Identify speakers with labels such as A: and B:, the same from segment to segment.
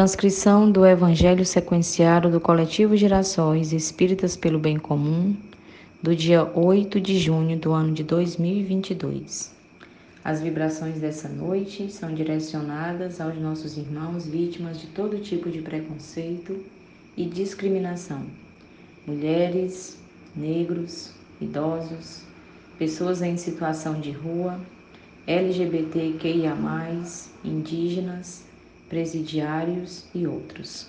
A: Transcrição do Evangelho Sequenciado do Coletivo Girassóis Espíritas pelo Bem Comum, do dia 8 de junho do ano de 2022. As vibrações dessa noite são direcionadas aos nossos irmãos vítimas de todo tipo de preconceito e discriminação: mulheres, negros, idosos, pessoas em situação de rua, LGBTQIA, indígenas presidiários e outros.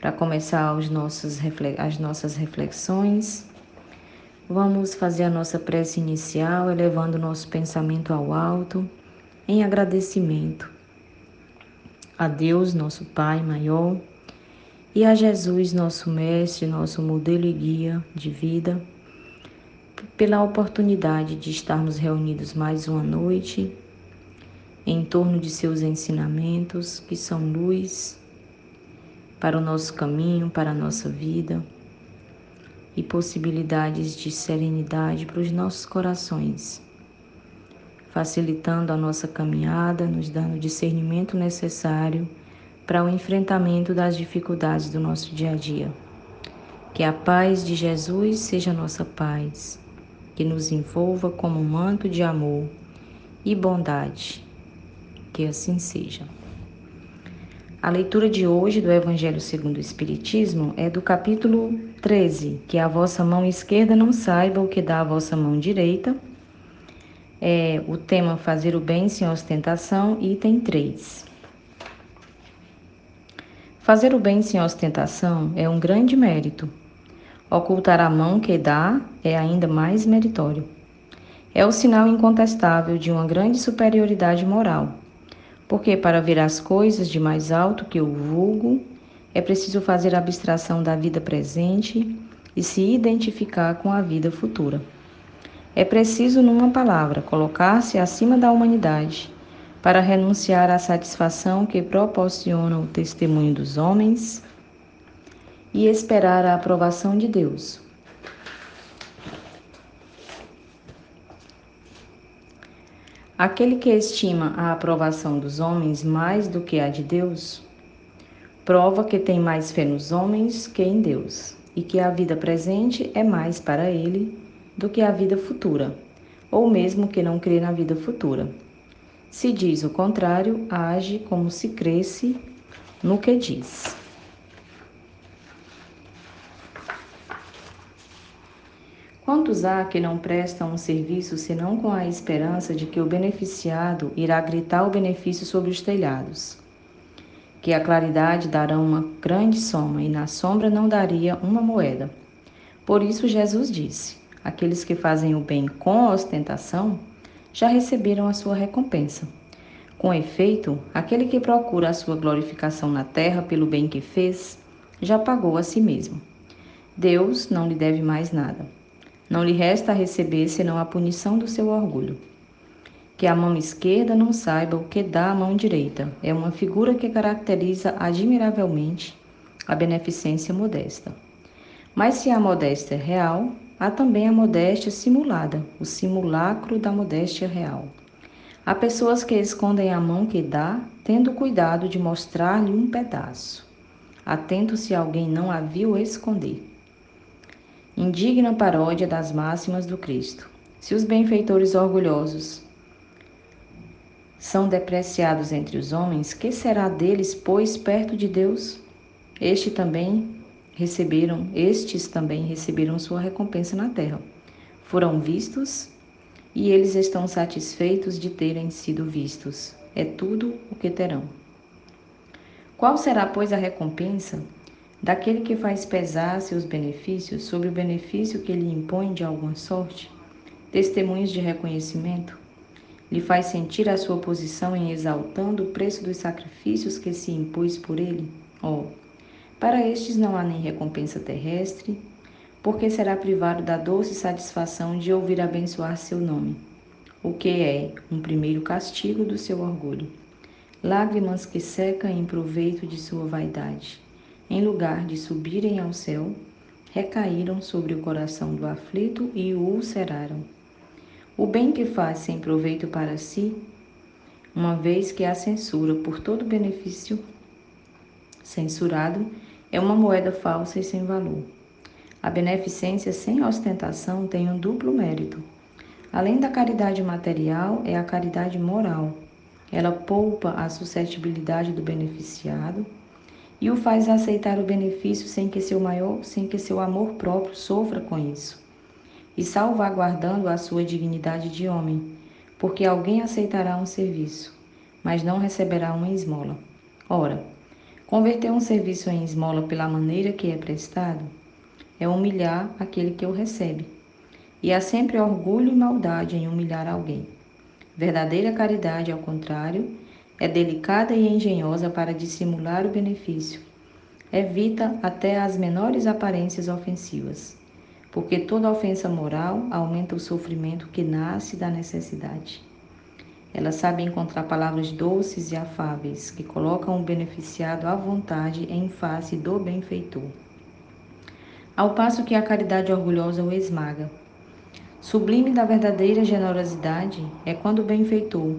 A: Para começar os nossos, as nossas reflexões, vamos fazer a nossa prece inicial, elevando o nosso pensamento ao alto, em agradecimento a Deus, nosso Pai maior, e a Jesus, nosso Mestre, nosso modelo e guia de vida, pela oportunidade de estarmos reunidos mais uma noite em torno de seus ensinamentos, que são luz para o nosso caminho, para a nossa vida e possibilidades de serenidade para os nossos corações, facilitando a nossa caminhada, nos dando o discernimento necessário para o enfrentamento das dificuldades do nosso dia a dia. Que a paz de Jesus seja nossa paz, que nos envolva como um manto de amor e bondade que assim seja. A leitura de hoje do Evangelho segundo o Espiritismo é do capítulo 13, que a vossa mão esquerda não saiba o que dá a vossa mão direita. É o tema Fazer o bem sem ostentação, item 3. Fazer o bem sem ostentação é um grande mérito. Ocultar a mão que dá é ainda mais meritório. É o sinal incontestável de uma grande superioridade moral porque para ver as coisas de mais alto que o vulgo, é preciso fazer abstração da vida presente e se identificar com a vida futura. É preciso, numa palavra, colocar-se acima da humanidade para renunciar à satisfação que proporciona o testemunho dos homens e esperar a aprovação de Deus, Aquele que estima a aprovação dos homens mais do que a de Deus, prova que tem mais fé nos homens que em Deus, e que a vida presente é mais para ele do que a vida futura, ou mesmo que não crê na vida futura. Se diz o contrário, age como se cresce no que diz. Quantos há que não prestam um serviço senão com a esperança de que o beneficiado irá gritar o benefício sobre os telhados? Que a claridade dará uma grande soma e na sombra não daria uma moeda. Por isso Jesus disse: Aqueles que fazem o bem com ostentação já receberam a sua recompensa. Com efeito, aquele que procura a sua glorificação na terra pelo bem que fez, já pagou a si mesmo. Deus não lhe deve mais nada. Não lhe resta receber senão a punição do seu orgulho. Que a mão esquerda não saiba o que dá a mão direita é uma figura que caracteriza admiravelmente a beneficência modesta. Mas se a modéstia é real, há também a modéstia simulada, o simulacro da modéstia real. Há pessoas que escondem a mão que dá, tendo cuidado de mostrar-lhe um pedaço, atento se alguém não a viu esconder indigna paródia das máximas do Cristo. Se os benfeitores orgulhosos são depreciados entre os homens, que será deles, pois, perto de Deus? Este também receberam, estes também receberam sua recompensa na terra. Foram vistos e eles estão satisfeitos de terem sido vistos. É tudo o que terão. Qual será, pois, a recompensa daquele que faz pesar seus benefícios sobre o benefício que lhe impõe de alguma sorte, testemunhos de reconhecimento, lhe faz sentir a sua posição em exaltando o preço dos sacrifícios que se impôs por ele? Oh, para estes não há nem recompensa terrestre, porque será privado da doce satisfação de ouvir abençoar seu nome, o que é um primeiro castigo do seu orgulho. Lágrimas que secam em proveito de sua vaidade em lugar de subirem ao céu, recaíram sobre o coração do aflito e o ulceraram. O bem que faz sem proveito para si, uma vez que a censura por todo benefício censurado é uma moeda falsa e sem valor. A beneficência sem ostentação tem um duplo mérito. Além da caridade material, é a caridade moral. Ela poupa a suscetibilidade do beneficiado e o faz aceitar o benefício sem que seu maior, sem que seu amor próprio sofra com isso, e salvaguardando a sua dignidade de homem, porque alguém aceitará um serviço, mas não receberá uma esmola. Ora, converter um serviço em esmola pela maneira que é prestado é humilhar aquele que o recebe. E há sempre orgulho e maldade em humilhar alguém. Verdadeira caridade, ao contrário, é delicada e engenhosa para dissimular o benefício. Evita até as menores aparências ofensivas, porque toda ofensa moral aumenta o sofrimento que nasce da necessidade. Ela sabe encontrar palavras doces e afáveis que colocam o beneficiado à vontade em face do benfeitor ao passo que a caridade orgulhosa o esmaga. Sublime da verdadeira generosidade é quando o benfeitor,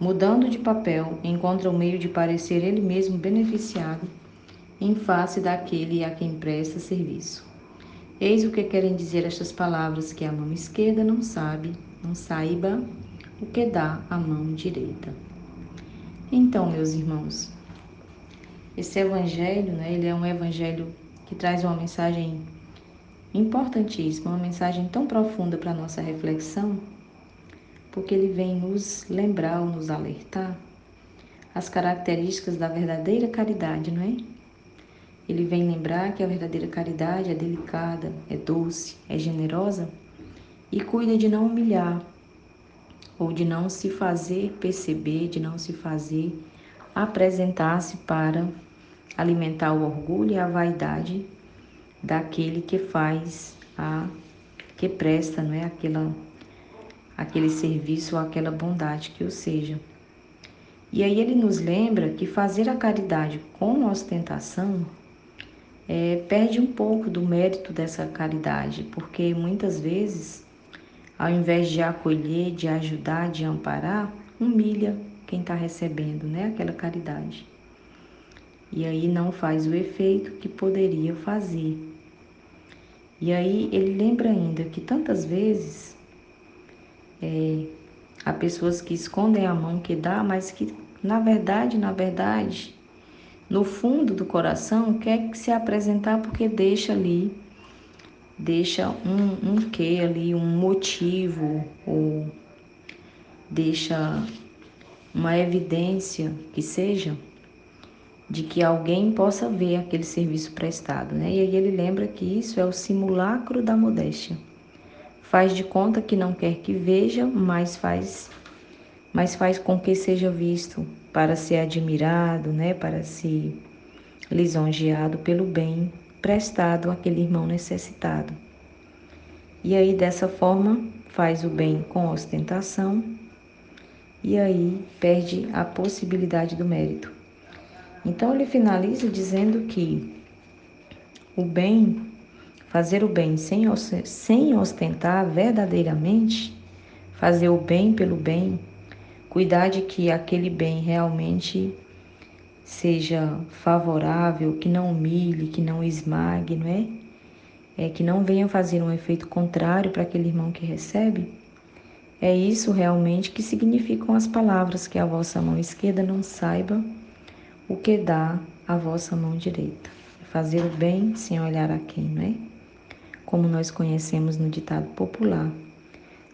A: mudando de papel, encontra o meio de parecer ele mesmo beneficiado em face daquele a quem presta serviço. Eis o que querem dizer estas palavras que a mão esquerda não sabe, não saiba o que dá a mão direita. Então, meus irmãos, esse evangelho, né, ele é um evangelho que traz uma mensagem importantíssima, uma mensagem tão profunda para a nossa reflexão, porque ele vem nos lembrar ou nos alertar as características da verdadeira caridade, não é? Ele vem lembrar que a verdadeira caridade é delicada, é doce, é generosa e cuida de não humilhar ou de não se fazer perceber, de não se fazer apresentar-se para alimentar o orgulho e a vaidade daquele que faz a que presta, não é aquela aquele serviço ou aquela bondade que o seja. E aí ele nos lembra que fazer a caridade com ostentação é, perde um pouco do mérito dessa caridade, porque muitas vezes, ao invés de acolher, de ajudar, de amparar, humilha quem está recebendo, né, aquela caridade e aí não faz o efeito que poderia fazer. E aí ele lembra ainda que tantas vezes é, há pessoas que escondem a mão que dá, mas que na verdade, na verdade, no fundo do coração quer se apresentar porque deixa ali, deixa um, um quê ali, um motivo ou deixa uma evidência que seja de que alguém possa ver aquele serviço prestado, né? E aí ele lembra que isso é o simulacro da modéstia. Faz de conta que não quer que veja, mas faz mas faz com que seja visto para ser admirado, né, para ser lisonjeado pelo bem prestado àquele irmão necessitado. E aí dessa forma faz o bem com ostentação e aí perde a possibilidade do mérito. Então ele finaliza dizendo que o bem, fazer o bem sem, sem ostentar verdadeiramente, fazer o bem pelo bem, cuidar de que aquele bem realmente seja favorável, que não humilhe, que não esmague, não é? É que não venha fazer um efeito contrário para aquele irmão que recebe. É isso realmente que significam as palavras que a vossa mão esquerda não saiba o que dá a vossa mão direita. Fazer o bem sem olhar a quem, não é? Como nós conhecemos no ditado popular,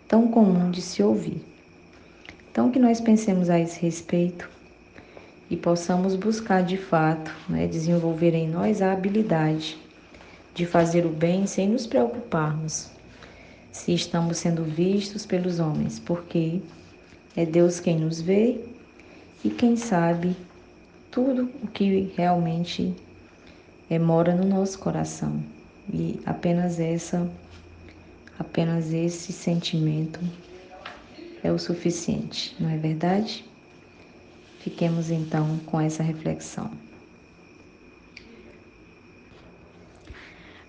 A: tão comum de se ouvir. Então, que nós pensemos a esse respeito e possamos buscar de fato, né, desenvolver em nós a habilidade de fazer o bem sem nos preocuparmos se estamos sendo vistos pelos homens, porque é Deus quem nos vê e quem sabe tudo o que realmente é, mora no nosso coração. E apenas essa, apenas esse sentimento é o suficiente, não é verdade? Fiquemos então com essa reflexão.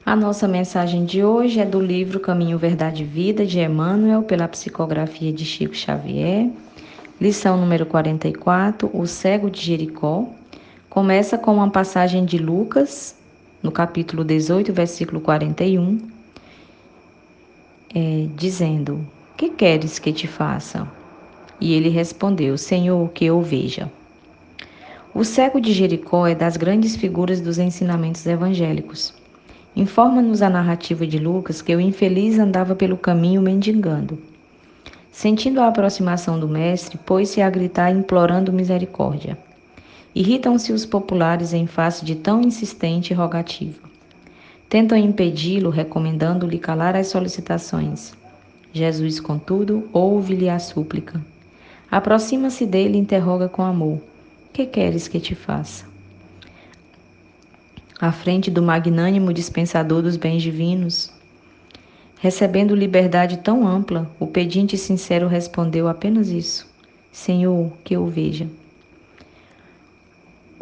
A: A nossa mensagem de hoje é do livro Caminho, Verdade e Vida de Emmanuel, pela psicografia de Chico Xavier. Lição número 44, o cego de Jericó, Começa com uma passagem de Lucas, no capítulo 18, versículo 41, é, dizendo: Que queres que te faça? E ele respondeu: Senhor, que eu veja. O cego de Jericó é das grandes figuras dos ensinamentos evangélicos. Informa-nos a narrativa de Lucas que o infeliz andava pelo caminho mendigando. Sentindo a aproximação do mestre, pôs-se a gritar implorando misericórdia. Irritam-se os populares em face de tão insistente rogativa. Tentam impedi-lo, recomendando-lhe calar as solicitações. Jesus, contudo, ouve-lhe a súplica. Aproxima-se dele e interroga com amor: Que queres que te faça? À frente do magnânimo dispensador dos bens divinos, recebendo liberdade tão ampla, o pedinte sincero respondeu apenas isso: Senhor, que eu veja.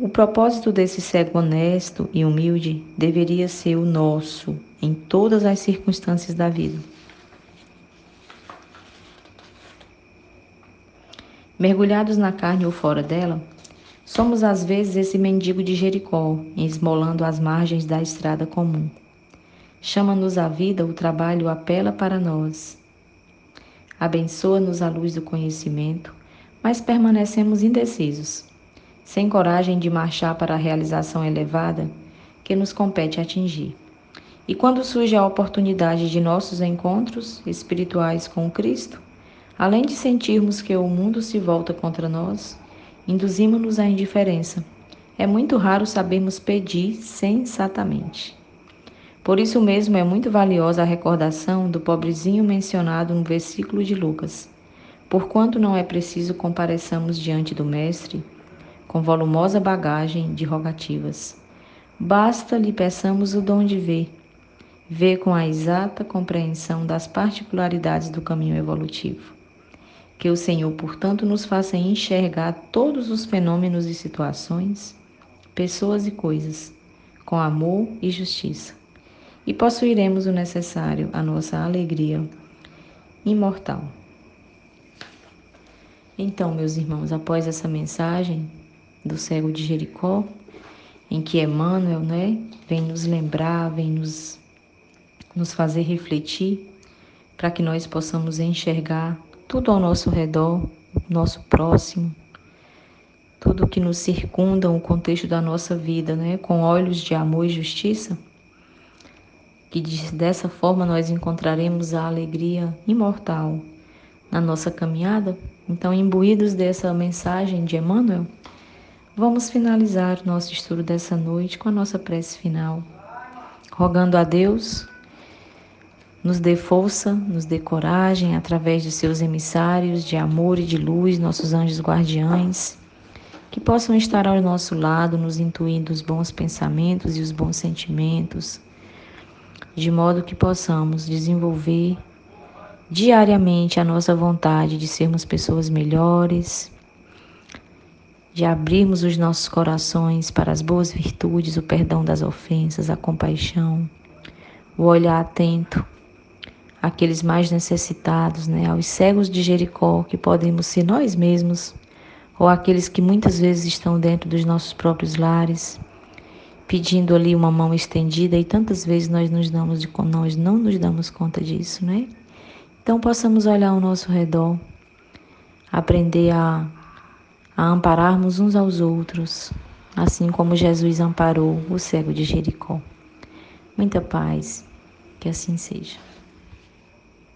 A: O propósito desse cego honesto e humilde deveria ser o nosso em todas as circunstâncias da vida. Mergulhados na carne ou fora dela, somos às vezes esse mendigo de Jericó, esmolando as margens da estrada comum. Chama-nos a vida, o trabalho apela para nós. Abençoa-nos a luz do conhecimento, mas permanecemos indecisos, sem coragem de marchar para a realização elevada que nos compete atingir. E quando surge a oportunidade de nossos encontros espirituais com Cristo, Além de sentirmos que o mundo se volta contra nós, induzimos-nos à indiferença. É muito raro sabermos pedir sensatamente. Por isso mesmo é muito valiosa a recordação do pobrezinho mencionado no versículo de Lucas. Porquanto não é preciso compareçamos diante do Mestre com volumosa bagagem de rogativas. Basta lhe peçamos o dom de ver, ver com a exata compreensão das particularidades do caminho evolutivo. Que o Senhor, portanto, nos faça enxergar todos os fenômenos e situações, pessoas e coisas, com amor e justiça. E possuiremos o necessário à nossa alegria imortal. Então, meus irmãos, após essa mensagem do cego de Jericó, em que Emmanuel né, vem nos lembrar, vem nos, nos fazer refletir, para que nós possamos enxergar tudo ao nosso redor, nosso próximo, tudo que nos circunda, o contexto da nossa vida, né, com olhos de amor e justiça, que dessa forma nós encontraremos a alegria imortal na nossa caminhada. Então, imbuídos dessa mensagem de Emmanuel, vamos finalizar nosso estudo dessa noite com a nossa prece final, rogando a Deus nos dê força, nos dê coragem através de seus emissários de amor e de luz, nossos anjos guardiães, que possam estar ao nosso lado, nos intuindo os bons pensamentos e os bons sentimentos, de modo que possamos desenvolver diariamente a nossa vontade de sermos pessoas melhores, de abrirmos os nossos corações para as boas virtudes, o perdão das ofensas, a compaixão, o olhar atento aqueles mais necessitados, né, aos cegos de Jericó, que podemos ser nós mesmos, ou aqueles que muitas vezes estão dentro dos nossos próprios lares, pedindo ali uma mão estendida e tantas vezes nós nos damos de nós não nos damos conta disso, né? Então possamos olhar ao nosso redor, aprender a, a ampararmos uns aos outros, assim como Jesus amparou o cego de Jericó. Muita paz, que assim seja.